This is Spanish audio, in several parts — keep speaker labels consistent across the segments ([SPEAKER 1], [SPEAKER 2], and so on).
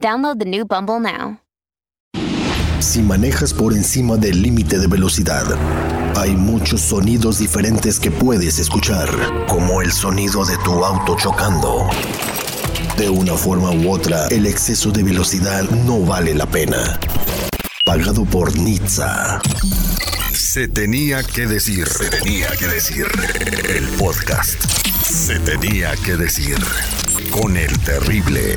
[SPEAKER 1] Download the new Bumble now.
[SPEAKER 2] Si manejas por encima del límite de velocidad, hay muchos sonidos diferentes que puedes escuchar, como el sonido de tu auto chocando. De una forma u otra, el exceso de velocidad no vale la pena. Pagado por Nizza. Se tenía que decir. Se tenía que decir. El podcast. Se tenía que decir. Con el terrible.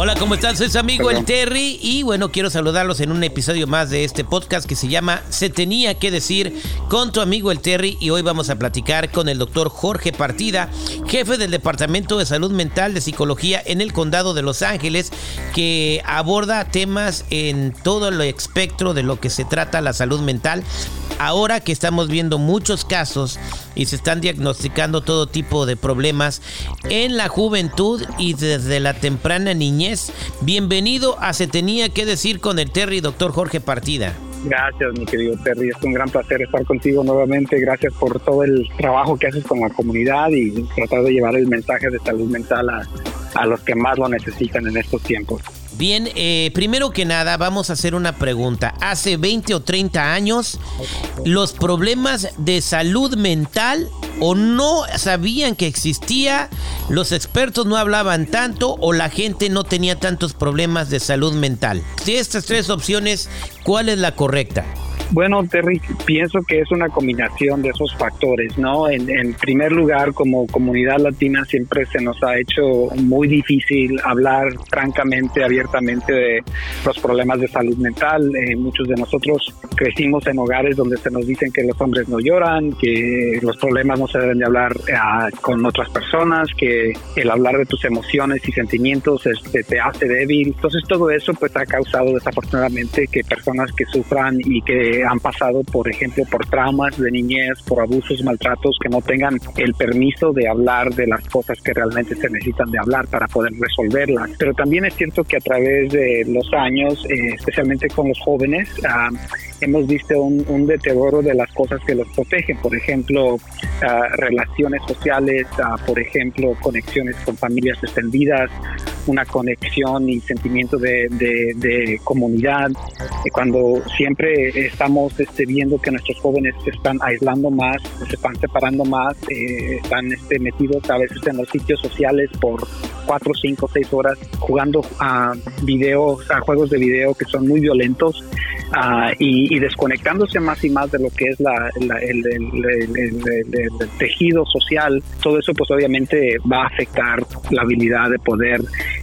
[SPEAKER 3] Hola, ¿cómo están? Soy su amigo el Terry y bueno, quiero saludarlos en un episodio más de este podcast que se llama Se tenía que decir con tu amigo el Terry y hoy vamos a platicar con el doctor Jorge Partida, jefe del Departamento de Salud Mental de Psicología en el Condado de Los Ángeles, que aborda temas en todo el espectro de lo que se trata la salud mental. Ahora que estamos viendo muchos casos y se están diagnosticando todo tipo de problemas en la juventud y desde la temprana niñez, bienvenido a Se Tenía que Decir con el Terry, doctor Jorge Partida.
[SPEAKER 4] Gracias, mi querido Terry. Es un gran placer estar contigo nuevamente. Gracias por todo el trabajo que haces con la comunidad y tratar de llevar el mensaje de salud mental a, a los que más lo necesitan en estos tiempos.
[SPEAKER 3] Bien, eh, primero que nada vamos a hacer una pregunta. Hace 20 o 30 años, los problemas de salud mental o no sabían que existía, los expertos no hablaban tanto o la gente no tenía tantos problemas de salud mental. De estas tres opciones, ¿cuál es la correcta?
[SPEAKER 4] Bueno, Terry, pienso que es una combinación de esos factores, ¿no? En, primer lugar, como comunidad latina siempre se nos ha hecho muy difícil hablar francamente, abiertamente de los problemas de salud mental. Eh, muchos de nosotros crecimos en hogares donde se nos dicen que los hombres no lloran, que los problemas no se deben de hablar eh, con otras personas, que el hablar de tus emociones y sentimientos este, te hace débil. Entonces todo eso pues ha causado desafortunadamente que personas que sufran y que han pasado, por ejemplo, por traumas de niñez, por abusos, maltratos, que no tengan el permiso de hablar de las cosas que realmente se necesitan de hablar para poder resolverlas. Pero también es cierto que a través de los años, eh, especialmente con los jóvenes, ah, hemos visto un, un, deterioro de las cosas que los protegen, por ejemplo, ah, relaciones sociales, ah, por ejemplo, conexiones con familias extendidas, una conexión y sentimiento de, de, comunidad. Cuando siempre estamos este, viendo que nuestros jóvenes se están aislando más, se están separando más, eh, están este, metidos a veces en los sitios sociales por cuatro, cinco, seis horas jugando a videos, a juegos de video que son muy violentos uh, y, desconectándose más y más de lo que es la, el, tejido social, todo eso pues obviamente va a afectar la habilidad de poder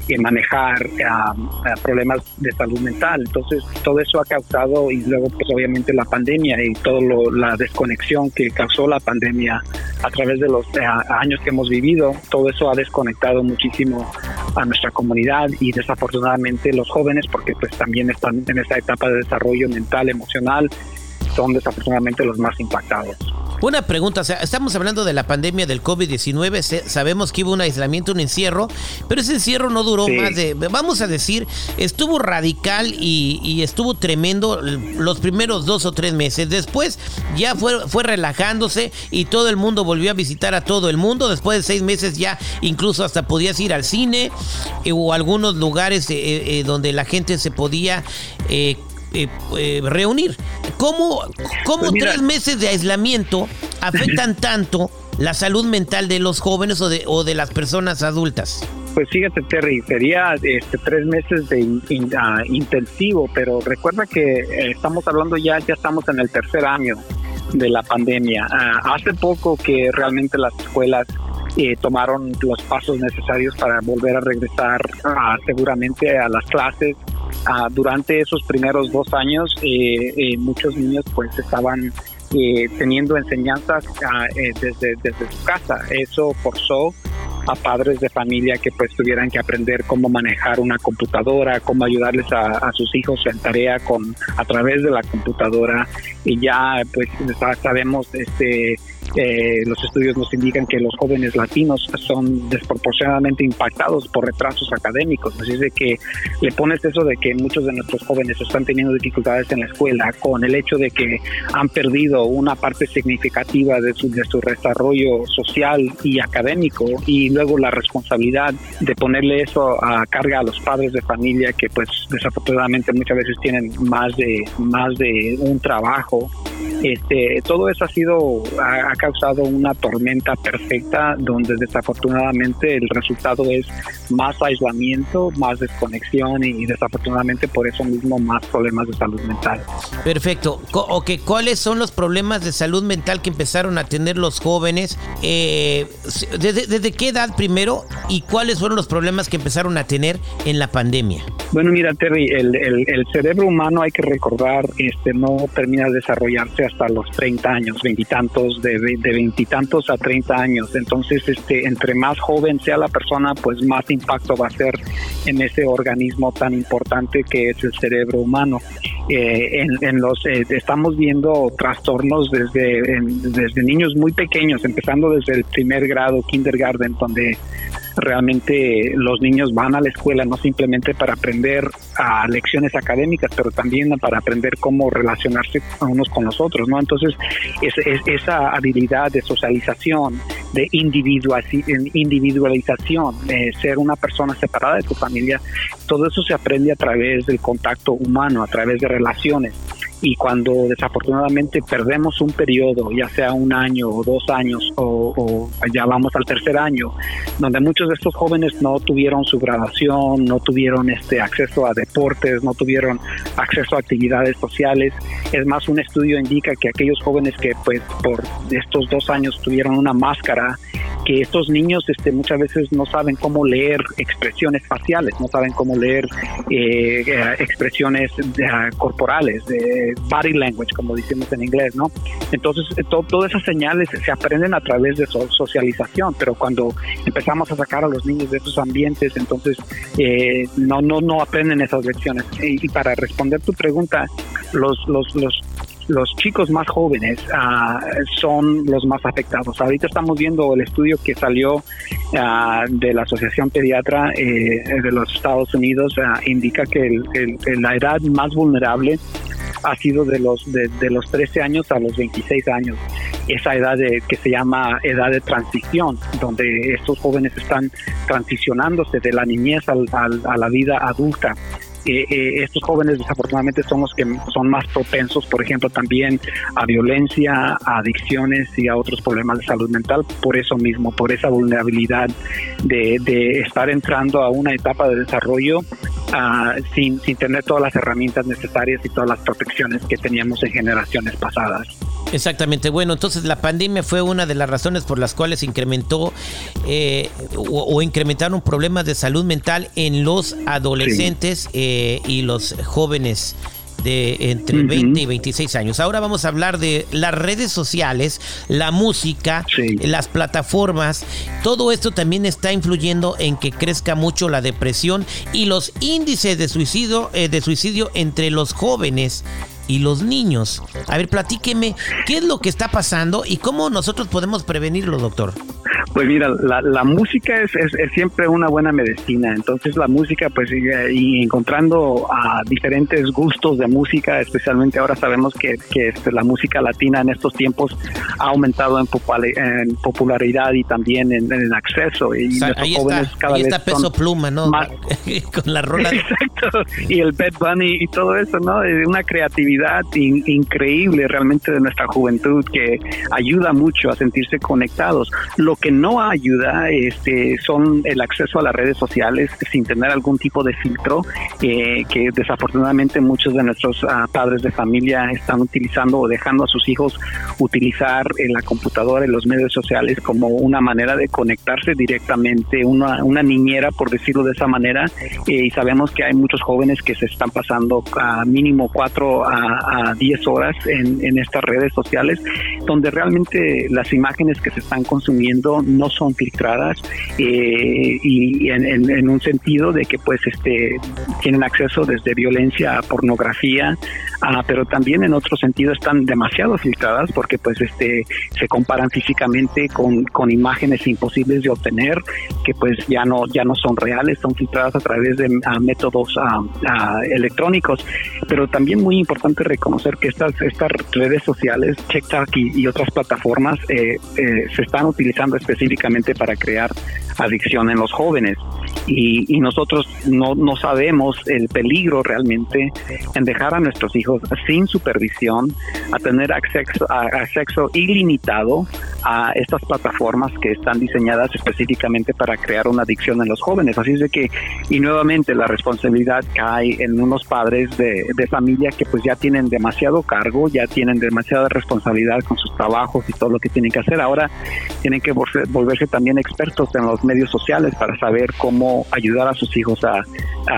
[SPEAKER 4] eh, manejar uh, problemas de salud mental. Entonces todo eso ha causado y luego pues obviamente la pandemia y toda la desconexión que causó la pandemia a través de los uh, años que hemos vivido, todo eso ha desconectado muchísimo a nuestra comunidad y desafortunadamente los jóvenes porque pues también están en esta etapa de desarrollo mental, emocional, son desafortunadamente los más impactados.
[SPEAKER 3] Una pregunta, o sea, estamos hablando de la pandemia del COVID-19, sabemos que hubo un aislamiento, un encierro, pero ese encierro no duró más de, vamos a decir, estuvo radical y, estuvo tremendo los primeros dos o tres meses. Después ya fue, fue relajándose y todo el mundo volvió a visitar a todo el mundo. Después de seis meses ya incluso hasta podías ir al cine eh, o algunos lugares eh, eh, donde la gente se podía eh, eh, reunir. ¿Cómo, cómo pues tres meses de aislamiento afectan tanto la salud mental de los jóvenes o de, o de las personas adultas?
[SPEAKER 4] Pues fíjate, Terry, sería este, tres meses de ah, intensivo, pero recuerda que eh, estamos hablando ya, ya estamos en el tercer año de la pandemia. Ah, hace poco que realmente las escuelas tomaron los pasos necesarios para volver a regresar ah, seguramente a las clases Ah, durante esos primeros dos años eh, eh, muchos niños pues estaban eh, teniendo enseñanzas ah, desde, desde su casa. Eso forzó a padres de familia que pues tuvieran que aprender cómo manejar una computadora, cómo ayudarles a, sus hijos en tarea con a través de la computadora y ya pues sabemos este eh, los estudios nos indican que los jóvenes latinos son desproporcionadamente impactados por retrasos académicos. Así de que le pones eso de que muchos de nuestros jóvenes están teniendo dificultades en la escuela con el hecho de que han perdido una parte significativa de su, de su desarrollo social y académico y luego la responsabilidad de ponerle eso a carga a los padres de familia que pues desafortunadamente muchas veces tienen más de más de un trabajo este, todo eso ha sido, ha, causado una tormenta perfecta donde desafortunadamente el resultado es más aislamiento, más desconexión y, desafortunadamente por eso mismo más problemas de salud mental.
[SPEAKER 3] Perfecto. okay. ¿Cuáles son los problemas de salud mental que empezaron a tener los jóvenes? Eh, ¿desde, qué edad primero y cuáles fueron los problemas que empezaron a tener en la pandemia?
[SPEAKER 4] Bueno, mira, Terry, el, el cerebro humano hay que recordar, este, no termina de desarrollarse hasta los 30 años, veintitantos, de veintitantos a 30 años. Entonces, este, entre más joven sea la persona, pues más impacto va a ser en ese organismo tan importante que es el cerebro humano. Eh, en, los eh, estamos viendo trastornos desde desde niños muy pequeños, empezando desde el primer grado, kindergarten, donde realmente los niños van a la escuela no simplemente para aprender a lecciones académicas, pero también para aprender cómo relacionarse unos con los otros, ¿no? Entonces, es, esa habilidad de socialización, de individualización, de ser una persona separada de tu familia, todo eso se aprende a través del contacto humano, a través de relaciones y cuando desafortunadamente perdemos un periodo, ya sea un año o dos años o, ya vamos al tercer año, donde muchos de estos jóvenes no tuvieron su graduación, no tuvieron este acceso a deportes, no tuvieron acceso a actividades sociales, es más un estudio indica que aquellos jóvenes que pues por estos dos años tuvieron una máscara que estos niños este, muchas veces no saben cómo leer expresiones faciales, no saben cómo leer eh, eh, expresiones corporales, body language, como decimos en inglés, ¿no? Entonces, eh, todas esas señales se aprenden a través de socialización, pero cuando empezamos a sacar a los niños de esos ambientes, entonces no, no, no aprenden esas lecciones. Y, y, para responder tu pregunta, los, los, los los chicos más jóvenes ah, son los más afectados. Ahorita estamos viendo el estudio que salió ah, de la Asociación Pediatra eh, de los Estados Unidos, ah, indica que la edad más vulnerable ha sido de los de, los 13 años a los 26 años. Esa edad de, que se llama edad de transición, donde estos jóvenes están transicionándose de la niñez a la vida adulta. Eh, estos jóvenes desafortunadamente son los que son más propensos, por ejemplo, también a violencia, a adicciones y a otros problemas de salud mental, por eso mismo, por esa vulnerabilidad de, de estar entrando a una etapa de desarrollo uh, sin, sin tener todas las herramientas necesarias y todas las protecciones que teníamos en generaciones pasadas.
[SPEAKER 3] Exactamente. Bueno, entonces la pandemia fue una de las razones por las cuales incrementó eh, o, incrementaron problemas de salud mental en los adolescentes eh, y los jóvenes de entre 20 y 26 años. Ahora vamos a hablar de las redes sociales, la música, las plataformas. Todo esto también está influyendo en que crezca mucho la depresión y los índices de suicidio, eh, de suicidio entre los jóvenes y los niños. A ver, platíqueme, ¿qué es lo que está pasando y cómo nosotros podemos prevenirlo, doctor?
[SPEAKER 4] Pues mira, la, música es, siempre una buena medicina, entonces la música, pues y, encontrando a diferentes gustos de música, especialmente ahora sabemos que, que este, la música latina en estos tiempos ha aumentado en, popularidad y también en, acceso. Y
[SPEAKER 3] ahí jóvenes está, cada ahí está peso pluma, ¿no? Con la rola.
[SPEAKER 4] Exacto, y el Bad Bunny y todo eso, ¿no? Una creatividad increíble realmente de nuestra juventud que ayuda mucho a sentirse conectados. Lo que no ayuda este, son el acceso a las redes sociales sin tener algún tipo de filtro, eh, que desafortunadamente muchos de nuestros ah, padres de familia están utilizando o dejando a sus hijos utilizar en la computadora y los medios sociales como una manera de conectarse directamente, una, una niñera, por decirlo de esa manera, eh, y sabemos que hay muchos jóvenes que se están pasando a mínimo cuatro a, a diez horas en, en estas redes sociales, donde realmente las imágenes que se están consumiendo no son filtradas eh, y en, un sentido de que pues este tienen acceso desde violencia a pornografía, ah, pero también en otro sentido están demasiado filtradas porque pues este se comparan físicamente con, con imágenes imposibles de obtener que pues ya no ya no son reales, son filtradas a través de métodos electrónicos, pero también muy importante reconocer que estas estas redes sociales, TikTok y, otras plataformas eh, eh, se están utilizando específicamente para crear adicción en los jóvenes y, nosotros no, no sabemos el peligro realmente en dejar a nuestros hijos sin supervisión, a tener acceso, a, acceso ilimitado a estas plataformas que están diseñadas específicamente para crear una adicción en los jóvenes. Así es de que, y nuevamente la responsabilidad cae en unos padres de, de familia que pues ya tienen demasiado cargo, ya tienen demasiada responsabilidad con sus trabajos y todo lo que tienen que hacer. Ahora tienen que volverse también expertos en los medios sociales para saber cómo ayudar a sus hijos a,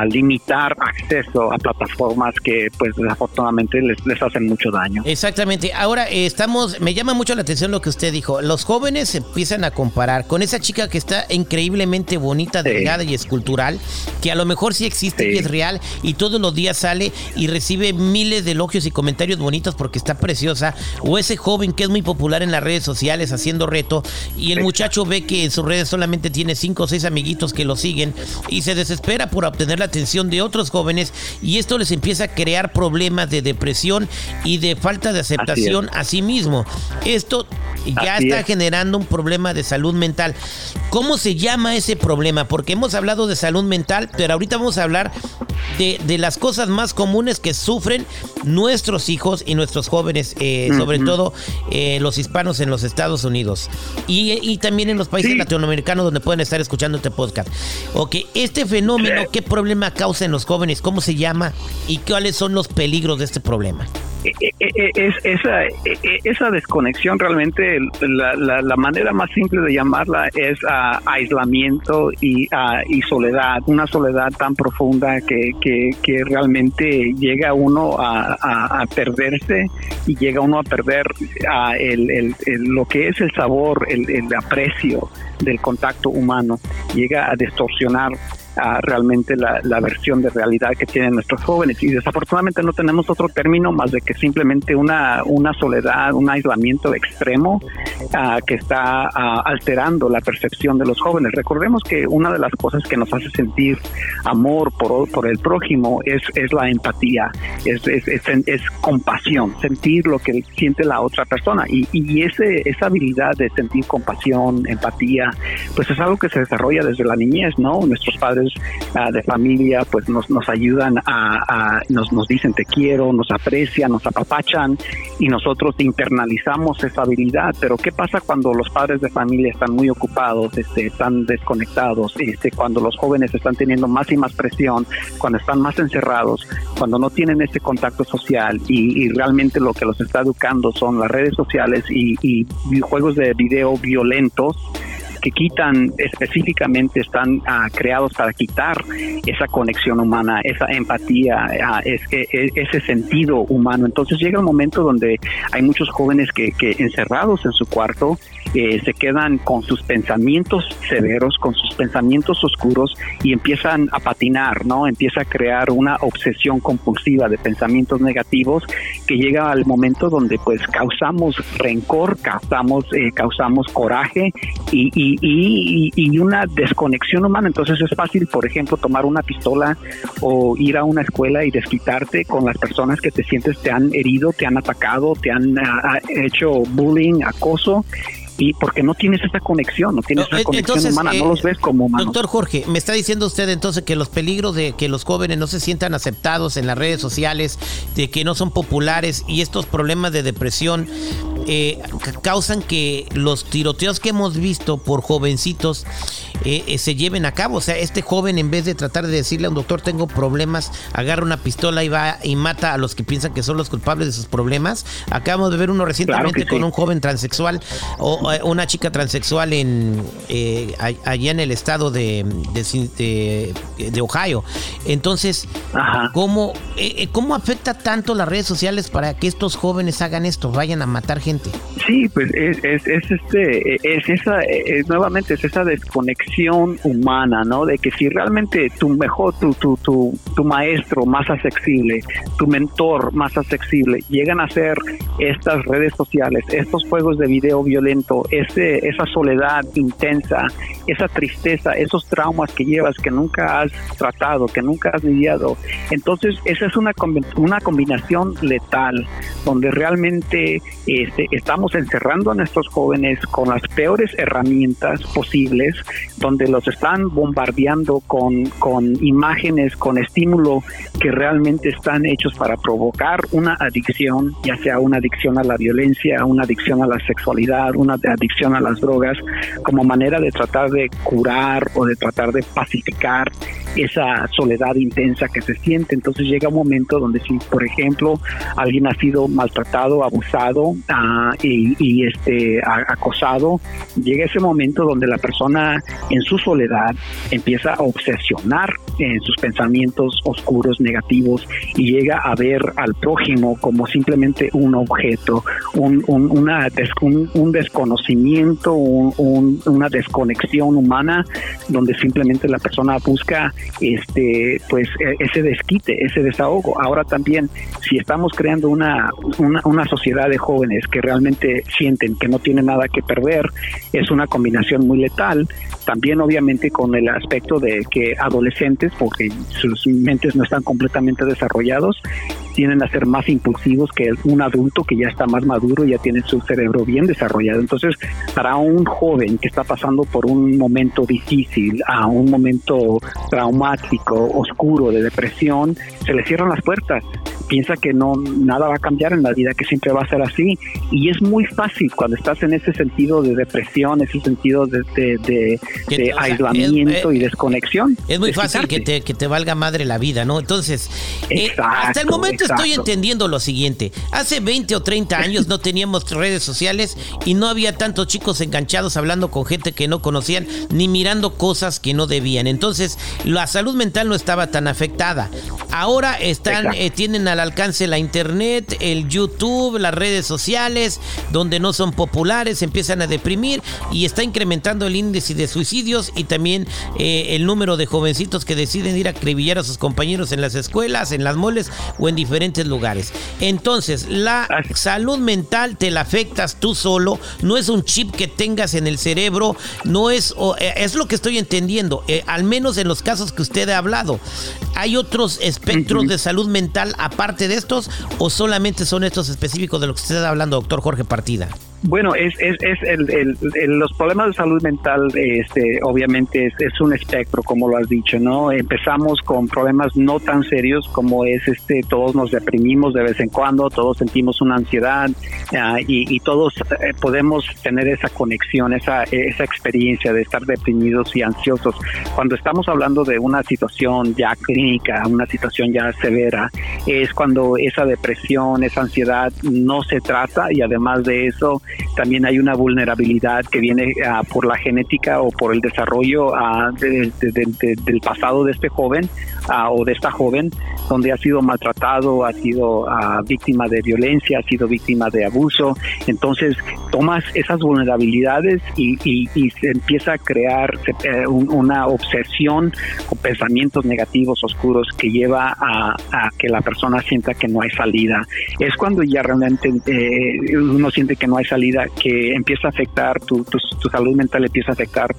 [SPEAKER 4] limitar acceso a plataformas que pues desafortunadamente les, les hacen mucho daño.
[SPEAKER 3] Exactamente. Ahora eh, estamos, me llama mucho la atención lo que usted dijo. Los jóvenes se empiezan a comparar con esa chica que está increíblemente bonita, delgada y escultural, que a lo mejor sí existe y es real y todos los días sale y recibe miles de elogios y comentarios bonitos porque está preciosa. O ese joven que es muy popular en las redes sociales haciendo reto y el muchacho ve que en sus redes solamente tiene cinco o seis amiguitos que lo siguen y se desespera por obtener la atención de otros jóvenes y esto les empieza a crear problemas de depresión y de falta de aceptación a sí mismo. Esto ya está generando un problema de salud mental. ¿Cómo se llama ese problema? Porque hemos hablado de salud mental, pero ahorita vamos a hablar de, las cosas más comunes que sufren nuestros hijos y nuestros jóvenes, eh, sobre todo eh, los hispanos en los Estados Unidos y, también en los países latinoamericanos donde pueden estar escuchando este podcast. Ok, este fenómeno, ¿qué problema causa en los jóvenes? ¿Cómo se llama? ¿Y cuáles son los peligros de este problema?
[SPEAKER 4] Eh, es, esa, esa desconexión realmente, la, la, manera más simple de llamarla es uh, aislamiento y, uh, y soledad, una soledad tan profunda que, que, realmente llega uno a, a, perderse y llega uno a perder a el, lo que es el sabor, el aprecio del contacto humano, llega a distorsionar realmente la, versión de realidad que tienen nuestros jóvenes. Y desafortunadamente no tenemos otro término más de que simplemente una, una soledad, un aislamiento extremo ah, que está ah, alterando la percepción de los jóvenes. Recordemos que una de las cosas que nos hace sentir amor por, por el prójimo es, es la empatía, es, es, es, compasión, sentir lo que siente la otra persona. Y, y ese, esa habilidad de sentir compasión, empatía, pues es algo que se desarrolla desde la niñez, ¿no? Nuestros padres Ah, de familia pues nos, nos ayudan a, nos, nos dicen te quiero, nos aprecian, nos apapachan y nosotros internalizamos esa habilidad. Pero ¿qué pasa cuando los padres de familia están muy ocupados, este, están desconectados, este, cuando los jóvenes están teniendo más y más presión, cuando están más encerrados, cuando no tienen ese contacto social y, realmente lo que los está educando son las redes sociales y, y juegos de video violentos? Que quitan específicamente están ah, creados para quitar esa conexión humana, esa empatía, ah, e, ese sentido humano. Entonces llega un momento donde hay muchos jóvenes que, que encerrados en su cuarto eh, se quedan con sus pensamientos severos, con sus pensamientos oscuros y empiezan a patinar, ¿no? Empieza a crear una obsesión compulsiva de pensamientos negativos que llega al momento donde pues causamos rencor, causamos, eh, causamos coraje y, y, y, una desconexión humana. Entonces es fácil, por ejemplo, tomar una pistola o ir a una escuela y desquitarte con las personas que te sientes te han herido, te han atacado, te han ah, hecho bullying, acoso y porque no tienes esa conexión, no tienes esa conexión humana, no los ves como humanos.
[SPEAKER 3] Doctor Jorge, me está diciendo usted entonces que los peligros de que los jóvenes no se sientan aceptados en las redes sociales, de que no son populares y estos problemas de depresión eh, causan que los tiroteos que hemos visto por jovencitos eh, eh, se lleven a cabo. O sea, este joven en vez de tratar de decirle a un doctor tengo problemas, agarra una pistola y va y mata a los que piensan que son los culpables de sus problemas. Acabamos de ver uno recientemente con un joven transexual o una chica transexual en eh, allá en el estado de, de, Ohio. Entonces, ¿cómo, ¿cómo afecta tanto las redes sociales para que estos jóvenes hagan esto, vayan a matar gente?
[SPEAKER 4] Sí, pues es, es, este, es esa, es, nuevamente es esa desconexión humana, ¿no? De que si realmente tu mejor, tu, tu, tu, tu maestro más accesible, tu mentor más accesible, llegan a ser estas redes sociales, estos juegos de video violento, ese, esa soledad intensa, esa tristeza, esos traumas que llevas que nunca has tratado, que nunca has lidiado. Entonces, esa es una, una combinación letal, donde realmente este, estamos encerrando a nuestros jóvenes con las peores herramientas posibles, donde los están bombardeando con, con imágenes, con estímulo que realmente están hechos para provocar una adicción, ya sea una adicción a la violencia, una adicción a la sexualidad, una adicción a las drogas, como manera de tratar de curar o de tratar de pacificar esa soledad intensa que se siente. Entonces llega un momento donde si, por ejemplo, alguien ha sido maltratado, abusado ah, y, este acosado, llega ese momento donde la persona en su soledad empieza a obsesionar en sus pensamientos oscuros, negativos y llega a ver al prójimo como simplemente un objeto, un, una un, desconocimiento, una desconexión humana donde simplemente la persona busca este pues e, ese desquite, ese desahogo. Ahora también si estamos creando una, una, sociedad de jóvenes que realmente sienten que no tienen nada que perder, es una combinación muy letal. También obviamente con el aspecto de que adolescentes, porque sus mentes no están completamente desarrollados, tienden a ser más impulsivos que un adulto que ya está más maduro y ya tiene su cerebro bien desarrollado. Entonces, para un joven que está pasando por un momento difícil, a un momento traumático, oscuro, de depresión, se le cierran las puertas piensa que no nada va a cambiar en la vida, que siempre va a ser así. Y es muy fácil cuando estás en ese sentido de depresión, ese sentido de, de, aislamiento y desconexión.
[SPEAKER 3] Es muy fácil que te, que te valga madre la vida, ¿no? Entonces, eh, hasta el momento estoy entendiendo lo siguiente. Hace 20 o 30 años no teníamos redes sociales y no había tantos chicos enganchados hablando con gente que no conocían ni mirando cosas que no debían. Entonces, la salud mental no estaba tan afectada. Ahora están, eh, tienen a alcance la internet, el YouTube, las redes sociales, donde no son populares, empiezan a deprimir y está incrementando el índice de y también eh, el número de jovencitos que deciden ir a acribillar a sus compañeros en las escuelas, en las moles o en diferentes lugares. Entonces, la salud mental te la afectas tú solo, no es un chip que tengas en el cerebro, no es, eh, es lo que estoy entendiendo, eh, al menos en los casos que usted ha hablado. Hay otros espectros de salud mental aparte parte de estos o solamente son estos específicos de lo que usted está hablando, doctor Jorge Partida?
[SPEAKER 4] Bueno, es, es, es el, los problemas de salud mental, este, obviamente es, un espectro, como lo has dicho, ¿no? Empezamos con problemas no tan serios como es, este, todos nos deprimimos de vez en cuando, todos sentimos una ansiedad ah, y, todos eh, podemos tener esa conexión, esa, esa experiencia de estar deprimidos y ansiosos. Cuando estamos hablando de una situación ya clínica, una situación ya severa, es cuando esa depresión, esa ansiedad no se trata y además de eso, también hay una vulnerabilidad que viene ah, por la genética o por el desarrollo ah, del pasado de este joven ah, o de esta joven, donde ha sido maltratado, ha sido víctima de violencia, ha sido víctima de abuso. Entonces tomas esas vulnerabilidades y, se empieza a crear eh, una obsesión con pensamientos negativos, oscuros, que lleva a, que la persona sienta que no hay salida. Es cuando ya realmente eh, uno siente que no hay salida salida que empieza a afectar tu, tu, salud mental, empieza a afectar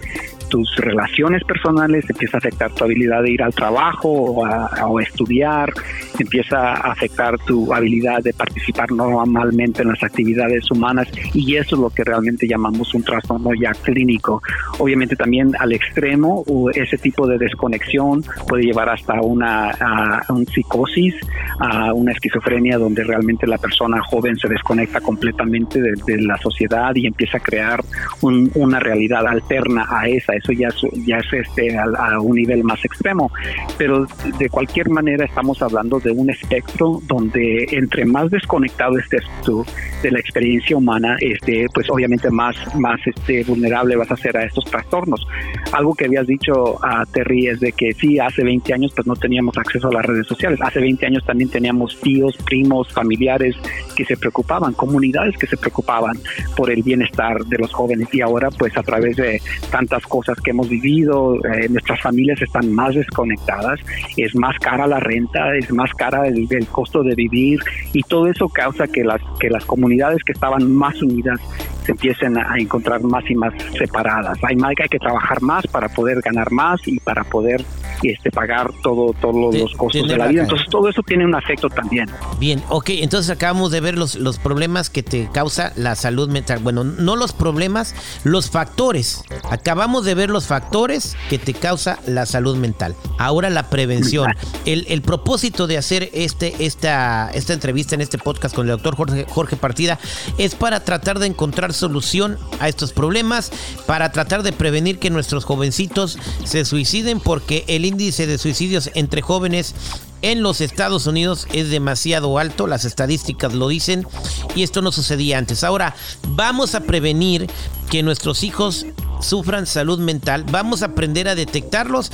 [SPEAKER 4] tus relaciones personales, empieza a afectar tu habilidad de ir al trabajo o a, estudiar, empieza a afectar tu habilidad de participar normalmente en las actividades humanas y eso es lo que realmente llamamos un trastorno ya clínico. Obviamente también al extremo ese tipo de desconexión puede llevar hasta una un psicosis, a una esquizofrenia donde realmente la persona joven se desconecta completamente de, de la sociedad y empieza a crear una realidad alterna a esa. Eso ya es, ya es este, a, un nivel más extremo. Pero de cualquier manera estamos hablando de un espectro donde entre más desconectado estés tú de la experiencia humana, este, pues obviamente más, más este, vulnerable vas a ser a estos trastornos. Algo que habías dicho a Terry es de que sí, hace 20 años pues no teníamos acceso a las redes sociales. Hace 20 años también teníamos tíos, primos, familiares que se preocupaban, comunidades que se preocupaban por el bienestar de los jóvenes y ahora pues a través de tantas cosas que hemos vivido, eh, nuestras familias están más desconectadas, es más cara la renta, es más cara el, costo de vivir y todo eso causa que las, que las comunidades que estaban más unidas se empiecen a encontrar más y más separadas. Hay, hay que trabajar más para poder ganar más y para poder este, pagar todo, todos los costos de la vida. Entonces todo eso tiene un efecto también.
[SPEAKER 3] Bien, ok, entonces acabamos de ver los, los problemas que te causa la salud mental. Bueno, no los problemas, los factores. Acabamos de ver los factores que te causa la salud mental. Ahora la prevención. El, el propósito de hacer este, esta, esta entrevista en este podcast con el doctor Jorge, Jorge Partida es para tratar de encontrar solución a estos problemas, para tratar de prevenir que nuestros jovencitos se suiciden porque el índice de suicidios entre jóvenes en los Estados Unidos es demasiado alto, las estadísticas lo dicen, y esto no sucedía antes. Ahora, vamos a prevenir que nuestros hijos sufran salud mental, vamos a aprender a detectarlos,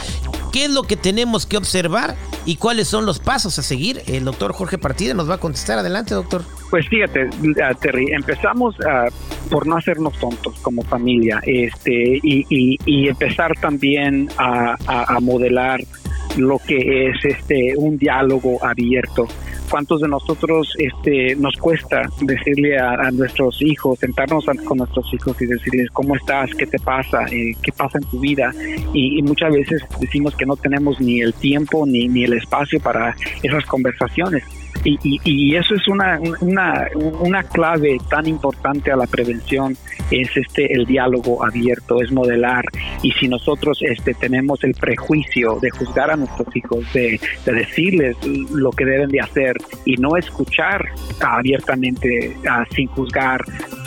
[SPEAKER 3] qué es lo que tenemos que observar y cuáles son los pasos a seguir. El doctor Jorge Partida nos va a contestar. Adelante, doctor.
[SPEAKER 4] Pues fíjate, Terry, empezamos por no hacernos tontos como familia este, y, empezar también a modelar lo que es este un diálogo abierto. ¿Cuántos de nosotros este, nos cuesta decirle a, nuestros hijos, sentarnos con nuestros hijos y decirles cómo estás, qué te pasa, eh, qué pasa en tu vida? Y, muchas veces decimos que no tenemos ni el tiempo ni, ni el espacio para esas conversaciones. Y, y, eso es una, una, una, clave tan importante a la prevención, es este el diálogo abierto, es modelar. Y si nosotros este, tenemos el prejuicio de juzgar a nuestros hijos, de, de decirles lo que deben de hacer y no escuchar abiertamente ah, sin juzgar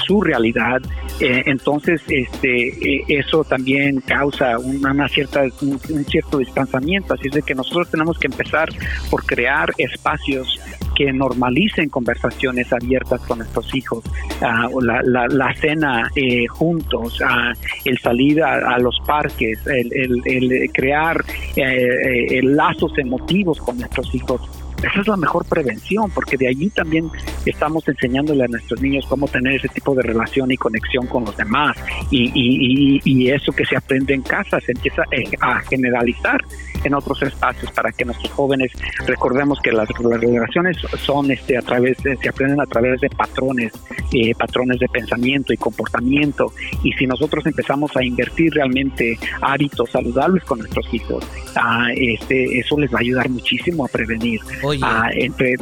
[SPEAKER 4] su realidad, eh, entonces este eh, eso también causa una, cierta un, un, cierto distanciamiento así es de que nosotros tenemos que empezar por crear espacios que normalicen conversaciones abiertas con nuestros hijos, uh, la, la, la, cena eh, juntos, uh, el salir a, los parques, el, el, el crear eh, eh, lazos emotivos con nuestros hijos esa es la mejor prevención, porque de allí también estamos enseñándole a nuestros niños cómo tener ese tipo de relación y conexión con los demás. Y, y, y, eso que se aprende en casa se empieza a generalizar en otros espacios para que nuestros jóvenes recordemos que las, relaciones son este a través se aprenden a través de patrones eh, patrones de pensamiento y comportamiento. Y si nosotros empezamos a invertir realmente hábitos saludables con nuestros hijos ah, este eso les va a ayudar muchísimo a prevenir. Ah, entre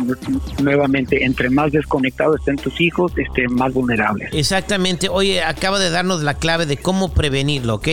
[SPEAKER 4] nuevamente entre más desconectados estén tus hijos estén más vulnerables.
[SPEAKER 3] Exactamente. Oye acaba de darnos la clave de cómo prevenirlo ¿ok?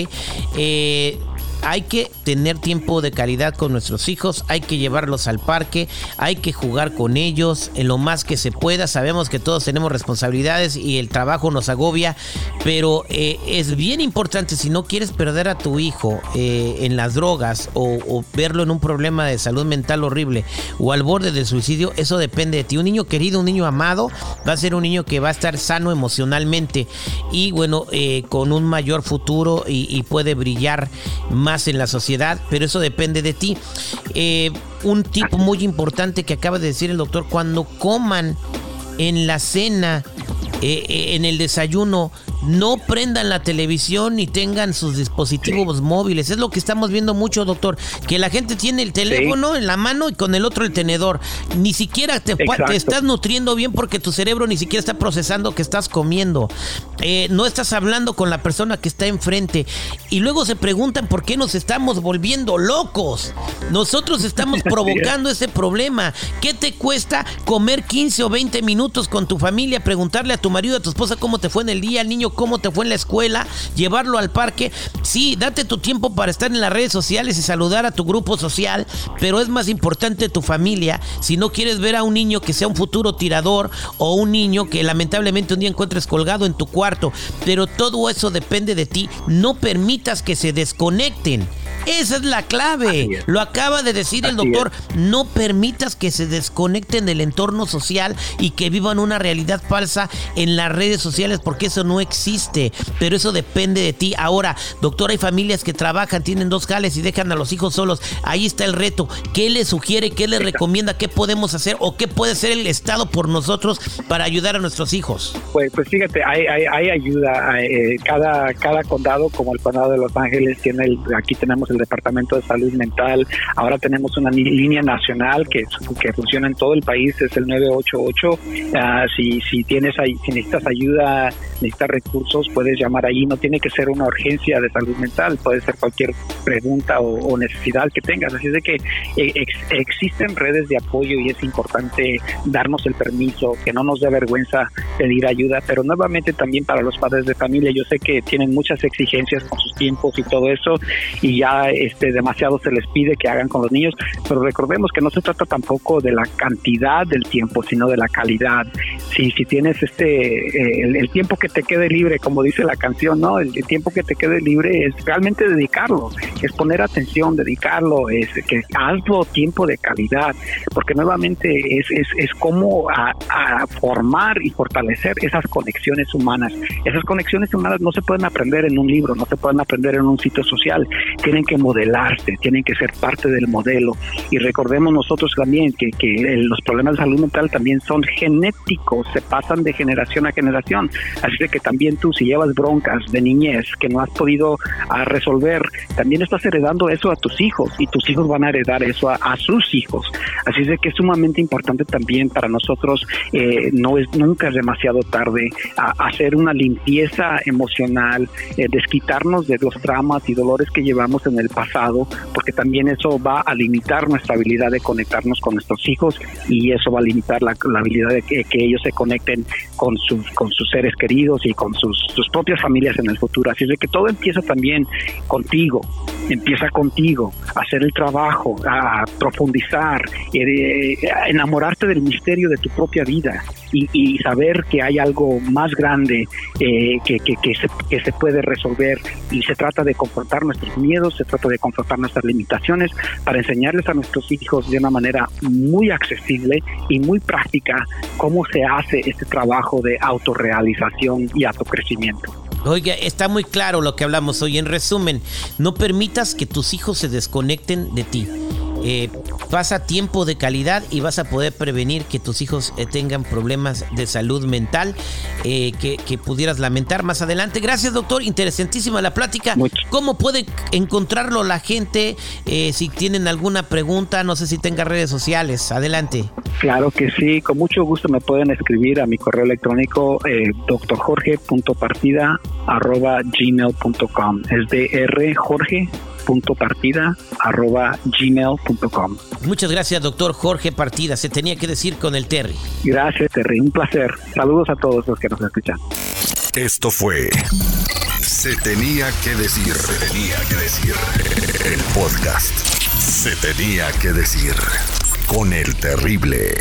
[SPEAKER 3] Eh, hay que tener tiempo de calidad con nuestros hijos, hay que llevarlos al parque, hay que jugar con ellos en lo más que se pueda. Sabemos que todos tenemos responsabilidades y el trabajo nos agobia, pero eh, es bien importante si no quieres perder a tu hijo eh, en las drogas o, verlo en un problema de salud mental horrible o al borde del suicidio, eso depende de ti. Un niño querido, un niño amado, va a ser un niño que va a estar sano emocionalmente y bueno, eh, con un mayor futuro y, y puede brillar más en la sociedad, pero eso depende de ti. Eh, un tipo muy importante que acaba de decir el doctor, cuando coman en la cena, eh, eh, en el desayuno, no prendan la televisión ni tengan sus dispositivos móviles. Es lo que estamos viendo mucho, doctor, que la gente tiene el teléfono en la mano y con el otro el tenedor. Ni siquiera te, te, estás nutriendo bien porque tu cerebro ni siquiera está procesando que estás comiendo. Eh, no estás hablando con la persona que está enfrente. Y luego se preguntan por qué nos estamos volviendo locos. Nosotros estamos provocando ese problema. ¿Qué te cuesta comer 15 o 20 minutos con tu familia, preguntarle a tu marido, a tu esposa cómo te fue en el día, al niño cómo te fue en la escuela, llevarlo al parque. Sí, date tu tiempo para estar en las redes sociales y saludar a tu grupo social, pero es más importante tu familia. Si no quieres ver a un niño que sea un futuro tirador o un niño que lamentablemente un día encuentres colgado en tu cuarto, pero todo eso depende de ti. No permitas que se desconecten Esa es la clave. Lo acaba de decir el doctor. No permitas que se desconecten del entorno social y que vivan una realidad falsa en las redes sociales porque eso no existe. Pero eso depende de ti. Ahora, doctor, hay familias que trabajan, tienen dos jales y dejan a los hijos solos. Ahí está el reto. ¿Qué le sugiere? ¿Qué le recomienda? ¿Qué podemos hacer? ¿O qué puede hacer el Estado por nosotros para ayudar a nuestros hijos?
[SPEAKER 4] Pues, pues fíjate, hay, hay, ayuda. Eh, cada, cada condado, como el condado de Los Ángeles, tiene el, aquí tenemos el Departamento de Salud Mental. Ahora tenemos una línea nacional que, que funciona en todo el país, es el 988. Ah, si, si, tienes, si necesitas ayuda, necesitas recursos, puedes llamar ahí. No tiene que ser una urgencia de salud mental, puede ser cualquier pregunta o, necesidad que tengas. Así es de que eh, existen redes de apoyo y es importante darnos el permiso, que no nos dé vergüenza pedir ayuda, pero nuevamente también para los padres de familia, yo sé que tienen muchas exigencias con sus tiempos y todo eso, y ya este demasiado se les pide que hagan con los niños, pero recordemos que no se trata tampoco de la cantidad del tiempo, sino de la calidad. Si, si tienes este eh, el, tiempo que te quede libre, como dice la canción, ¿no? El, tiempo que te quede libre es realmente dedicarlo, es poner atención, dedicarlo, es que hazlo tiempo de calidad, porque nuevamente es, es, es como a, a formar y fortalecer esas conexiones humanas. Esas conexiones humanas no se pueden aprender en un libro, no se pueden aprender en un sitio social, tienen que modelarse, tienen que ser parte del modelo. Y recordemos nosotros también que, que los problemas de salud mental también son genéticos, se pasan de generación a generación. Así que también tú si llevas broncas de niñez que no has podido a ah, resolver, también estás heredando eso a tus hijos y tus hijos van a heredar eso a, sus hijos. Así es que es sumamente importante también para nosotros, eh, no es nunca es demasiado tarde, a, hacer una limpieza emocional, eh, desquitarnos de los traumas y dolores que llevamos en el pasado, porque también eso va a limitar nuestra habilidad de conectarnos con nuestros hijos y eso va a limitar la, habilidad de que, ellos se conecten con sus, con sus seres queridos y con sus, sus propias familias en el futuro. Así es de que todo empieza también contigo, empieza contigo, hacer el trabajo, a profundizar, eh, enamorarte del misterio de tu propia vida y, saber que hay algo más grande eh, que, que, se, que se puede resolver y se trata de confrontar nuestros miedos, se trata de confrontar nuestras limitaciones para enseñarles a nuestros hijos de una manera muy accesible y muy práctica cómo se hace este trabajo de autorrealización y autocrecimiento.
[SPEAKER 3] Oiga, está muy claro lo que hablamos hoy. En resumen, no permitas que tus hijos se desconecten de ti. Eh, pasa tiempo de calidad y vas a poder prevenir que tus hijos eh, tengan problemas de salud mental eh, que, pudieras lamentar más adelante. Gracias, doctor. Interesantísima la plática. ¿Cómo puede encontrarlo la gente si tienen alguna pregunta? No sé si tenga redes sociales. Adelante.
[SPEAKER 4] Claro que sí. Con mucho gusto me pueden escribir a mi correo electrónico doctorjorge.partida.gmail.com. Es de R Jorge gmail.com.
[SPEAKER 3] Muchas gracias, doctor Jorge Partida. Se tenía que decir con el Terry.
[SPEAKER 4] Gracias, Terry. Un placer. Saludos a todos los que nos escuchan.
[SPEAKER 5] Esto fue Se tenía que decir. Se tenía que decir. El podcast. Se tenía que decir con el terrible.